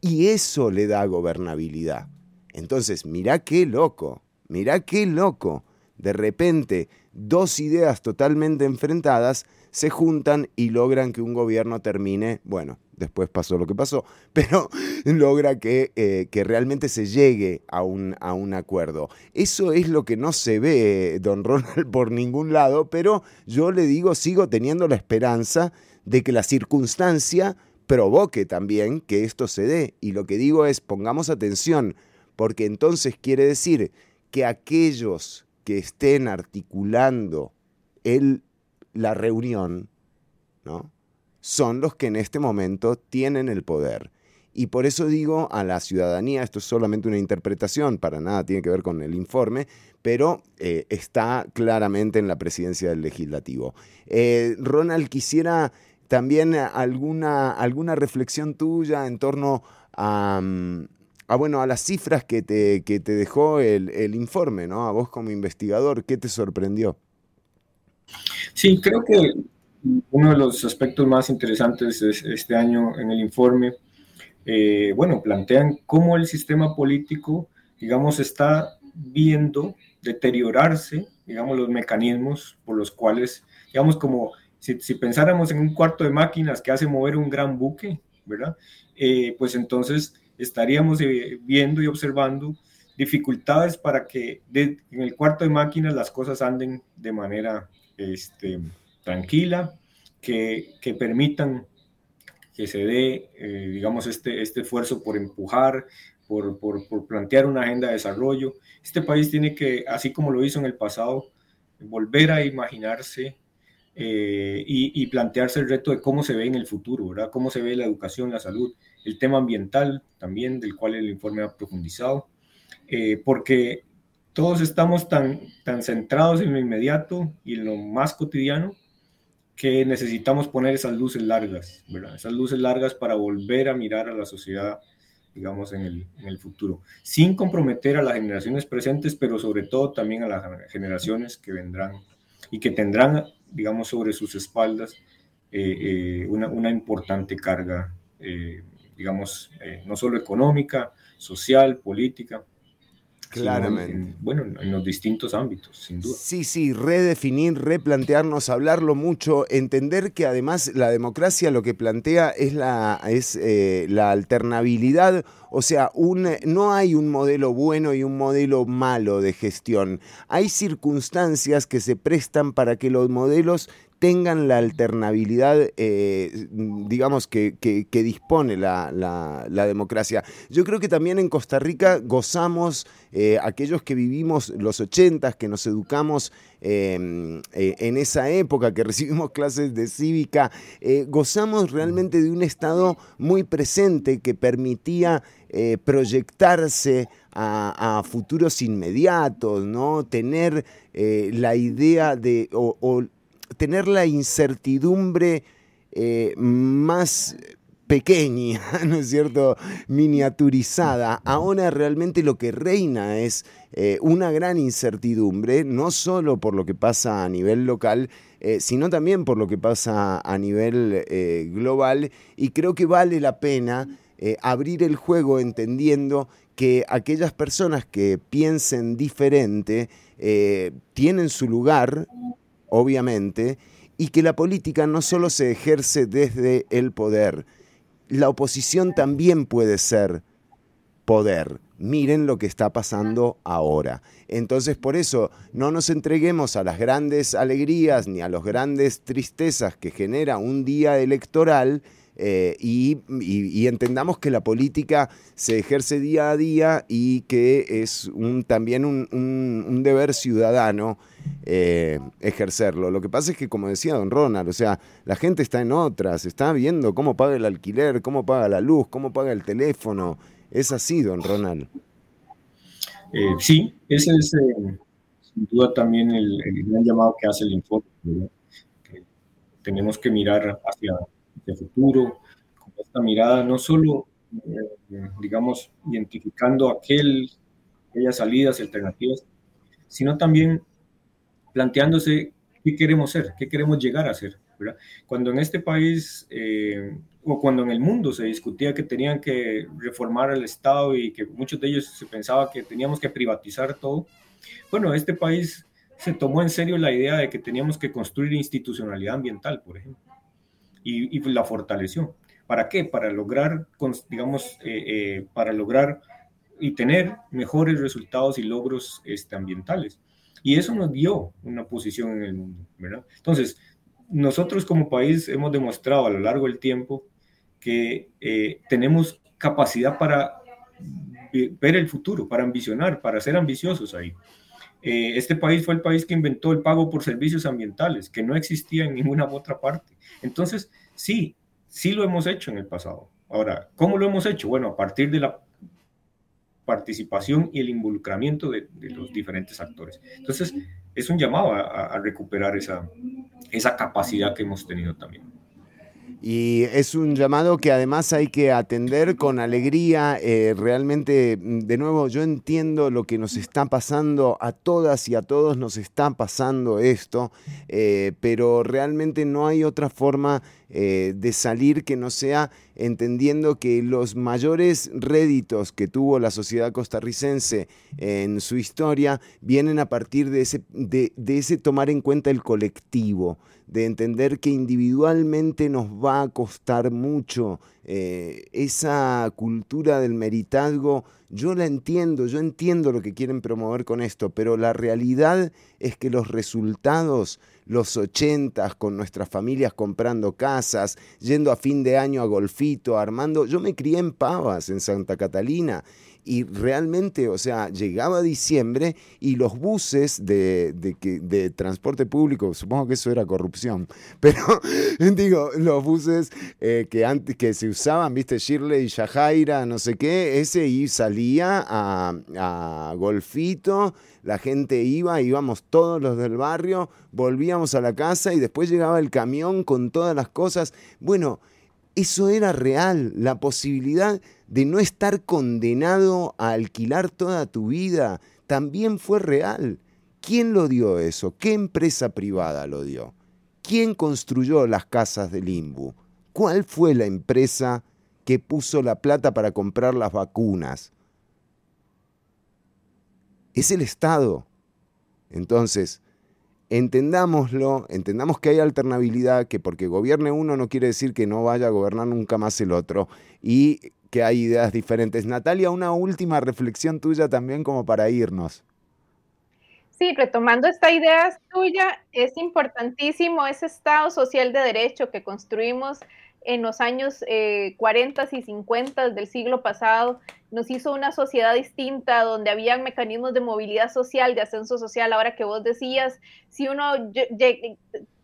Y eso le da gobernabilidad. Entonces, mirá qué loco, mirá qué loco. De repente, dos ideas totalmente enfrentadas se juntan y logran que un gobierno termine, bueno, después pasó lo que pasó, <laughs> pero logra que, eh, que realmente se llegue a un acuerdo. Eso es lo que no se ve, don Ronald, por ningún lado, pero yo le digo, sigo teniendo la esperanza de que la circunstancia provoque también que esto se dé. Y lo que digo es, pongamos atención, porque entonces quiere decir que aquellos que estén articulando el, la reunión, ¿no? son los que en este momento tienen el poder. Y por eso digo a la ciudadanía, esto es solamente una interpretación, para nada tiene que ver con el informe, pero eh, está claramente en la presidencia del legislativo. Eh, Ronald, quisiera también alguna, alguna reflexión tuya en torno a, mm, a, bueno, a las cifras que te, que te dejó el, el informe, ¿no? A vos como investigador, ¿qué te sorprendió? Sí, creo que uno de los aspectos más interesantes es este año en el informe, eh, bueno, plantean cómo el sistema político, digamos, está viendo deteriorarse, digamos, los mecanismos por los cuales, digamos, como si, si pensáramos en un cuarto de máquinas que hace mover un gran buque, ¿verdad? Eh, pues entonces estaríamos eh, viendo y observando dificultades para que en el cuarto de máquinas las cosas anden de manera este, tranquila, que, que permitan que se dé, eh, digamos, este, este esfuerzo por empujar, por, por, por plantear una agenda de desarrollo. Este país tiene que, así como lo hizo en el pasado, volver a imaginarse eh, y, y plantearse el reto de cómo se ve en el futuro, ¿verdad? Cómo se ve la educación, la salud, el tema ambiental también, del cual el informe ha profundizado, eh, porque todos estamos tan, tan centrados en lo inmediato y en lo más cotidiano que necesitamos poner esas luces largas, ¿verdad? Esas luces largas para volver a mirar a la sociedad, digamos, en el, en el futuro, sin comprometer a las generaciones presentes, pero sobre todo también a las generaciones que vendrán y que tendrán, digamos, sobre sus espaldas eh, eh, una, una importante carga, eh, digamos, eh, no solo económica, social, política, Claramente. en- bueno, en los distintos ámbitos, sin duda. Sí, sí, redefinir, replantearnos, hablarlo mucho, entender que además la democracia lo que plantea es la, es, eh, la alternabilidad, o sea, un, no hay un modelo bueno y un modelo malo de gestión. Hay circunstancias que se prestan para que los modelos tengan la alternabilidad, eh, digamos, que, dispone la, democracia. Yo creo que también en Costa Rica gozamos, eh, aquellos que vivimos los ochentas, que nos educamos eh, eh, en esa época, que <laughs> recibimos clases de cívica, gozamos realmente de un Estado muy presente que permitía proyectarse a, futuros inmediatos, ¿no? Tener la idea de, tener la incertidumbre eh, más pequeña, <laughs> ¿no es cierto? Miniaturizada. Ahora realmente lo que reina es eh, una gran incertidumbre, no solo por lo que pasa a nivel local, eh, sino también por lo que pasa a nivel global. Y creo que vale la pena abrir el juego entendiendo que aquellas personas que piensen diferente tienen su lugar, obviamente, y que la política no solo se ejerce desde el poder, la oposición también puede ser poder. Miren lo que está pasando ahora. Entonces, por eso, no nos entreguemos a las grandes alegrías ni a las grandes tristezas que genera un día electoral eh, y, entendamos que la política se ejerce día a día y que es también un, deber ciudadano eh, ejercerlo. Lo que pasa es que, como decía don Ronald, o sea, la gente está en otras, está viendo cómo paga el alquiler, cómo paga la luz, cómo paga el teléfono. Es así, don Ronald. Eh, sí, ese es sin duda también el, gran llamado que hace el informe. ¿verdad? Tenemos que mirar hacia, el futuro, con esta mirada no solo, eh, digamos, identificando aquel, aquellas salidas alternativas, sino también planteándose qué queremos ser, qué queremos llegar a ser. ¿verdad? Cuando en este país eh, o cuando en el mundo se discutía que tenían que reformar el Estado y que muchos de ellos se pensaba que teníamos que privatizar todo, bueno, este país se tomó en serio la idea de que teníamos que construir institucionalidad ambiental, por ejemplo, y, y la fortaleció. ¿Para qué? Para lograr, digamos, eh, eh, para lograr y tener mejores resultados y logros este, ambientales. Y eso nos dio una posición en el mundo, ¿verdad? Entonces, nosotros como país hemos demostrado a lo largo del tiempo que eh, tenemos capacidad para ver el futuro, para ambicionar, para ser ambiciosos ahí. Eh, este país fue el país que inventó el pago por servicios ambientales, que no existía en ninguna otra parte. Entonces, sí, sí lo hemos hecho en el pasado. Ahora, ¿cómo lo hemos hecho? Bueno, a partir de la participación y el involucramiento de, de los diferentes actores. Entonces, es un llamado a, a- recuperar esa, esa capacidad que hemos tenido también. Y es un llamado que además hay que atender con alegría. eh, realmente, mm, de nuevo, yo entiendo lo que nos está pasando, a todas y a todos nos está pasando esto, eh, pero realmente no hay otra forma eh, de salir que no sea entendiendo que los mayores réditos que tuvo la sociedad costarricense en su historia vienen a partir de ese, de, de ese tomar en cuenta el colectivo, de entender que individualmente nos va a costar mucho. eh, esa cultura del meritazgo, yo la entiendo, yo entiendo lo que quieren promover con esto, pero la realidad es que los resultados, los ochentas, con nuestras familias comprando casas, yendo a fin de año a Golfito, armando, yo me crié en Pavas, en Santa Catalina, y realmente, o sea, llegaba diciembre y los buses de, de transporte público, supongo que eso era corrupción, <laughs> pero <laughs> digo, los buses eh, que antes que se usaban, viste, Shirley y Yajaira, no sé qué, ese y salía a Golfito, la gente iba, íbamos todos los del barrio, volvíamos a la casa y después llegaba el camión con todas las cosas. Bueno, eso era real, la posibilidad de no estar condenado a alquilar toda tu vida también fue real. ¿Quién lo dio eso? ¿Qué empresa privada lo dio? ¿Quién construyó las casas del Imbu? ¿Cuál fue la empresa que puso la plata para comprar las vacunas? Es el Estado. Entonces, entendámoslo, entendamos que hay alternabilidad, que porque gobierne uno no quiere decir que no vaya a gobernar nunca más el otro y que hay ideas diferentes. Natalia, una última reflexión tuya también como para irnos. Sí, retomando esta idea tuya, es importantísimo ese Estado social de derecho que construimos en los años eh, 40 y 50 del siglo pasado. Nos hizo una sociedad distinta donde había mecanismos de movilidad social, de ascenso social. Ahora que vos decías, si uno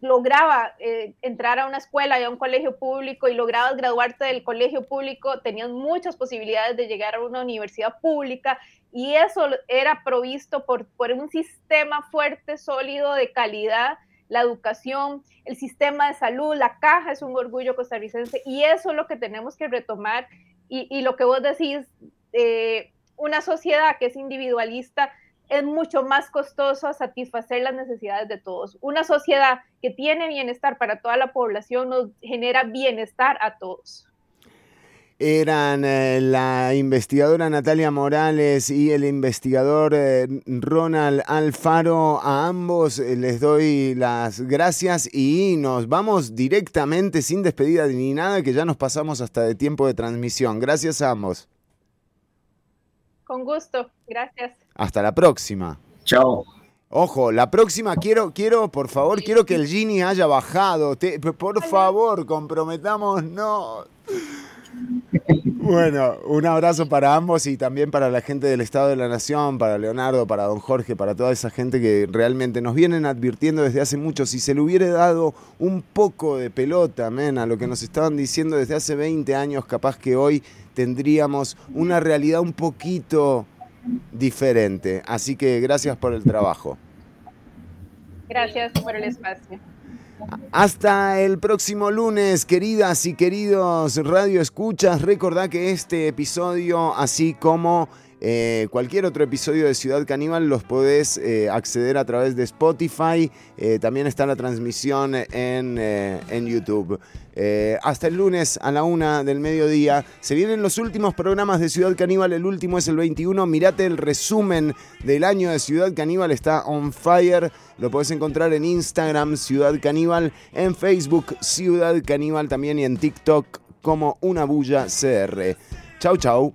lograba eh, entrar a una escuela y a un colegio público y lograbas graduarte del colegio público, tenías muchas posibilidades de llegar a una universidad pública y eso era provisto por un sistema fuerte, sólido, de calidad, la educación, el sistema de salud, la caja es un orgullo costarricense y eso es lo que tenemos que retomar y, lo que vos decís, eh, una sociedad que es individualista es mucho más costoso satisfacer las necesidades de todos. Una sociedad que tiene bienestar para toda la población nos genera bienestar a todos. Eran eh, la investigadora Natalia Morales y el investigador eh, Ronald Alfaro. A ambos eh, les doy las gracias y nos vamos directamente sin despedida ni nada, que ya nos pasamos hasta de tiempo de transmisión. Gracias a ambos. Con gusto, gracias. Hasta la próxima. Chao. Ojo, la próxima quiero, quiero, por favor, quiero que el Gini haya bajado. Te- por favor, comprometámonos. Bueno, un abrazo para ambos y también para la gente del Estado de la Nación, para Leonardo, para don Jorge, para toda esa gente que realmente nos vienen advirtiendo desde hace mucho. Si se le hubiera dado un poco de pelota, men, a lo que nos estaban diciendo desde hace 20 años, capaz que hoy tendríamos una realidad un poquito diferente. Así que gracias por el trabajo. Gracias por el espacio. Hasta el próximo lunes, queridas y queridos Radio Escuchas. Recordá que este episodio, así como eh, cualquier otro episodio de Ciudad Caníbal, los podés eh, acceder a través de Spotify. Eh, también está la transmisión en, en YouTube. Hasta el lunes a la una del mediodía. Se vienen los últimos programas de Ciudad Caníbal. El último es el 21. Mirate el resumen del año de Ciudad Caníbal. Está on fire. Lo podés encontrar en Instagram, Ciudad Caníbal, en Facebook, Ciudad Caníbal también y en TikTok como Una Bulla CR. Chau, chau.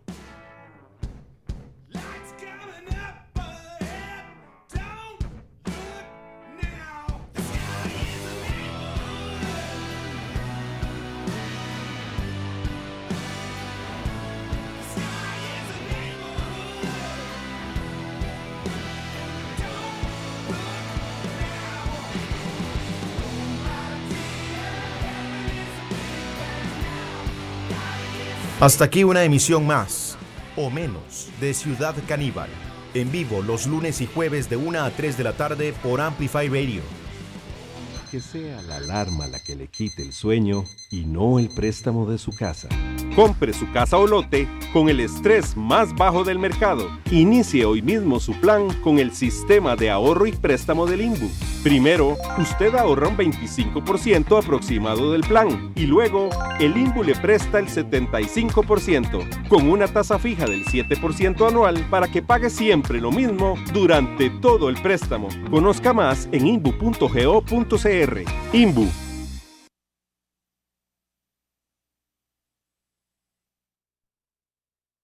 Hasta aquí una emisión más o menos de Ciudad Caníbal. En vivo los lunes y jueves de 1 a 3 de la tarde por Amplify Radio. Que sea la alarma la que le quite el sueño y no el préstamo de su casa. Compre su casa o lote con el estrés más bajo del mercado. Inicie hoy mismo su plan con el sistema de ahorro y préstamo del INBU. Primero, usted ahorra un 25% aproximado del plan y luego el INBU le presta el 75% con una tasa fija del 7% anual para que pague siempre lo mismo durante todo el préstamo. Conozca más en inbu.go.cr. INBU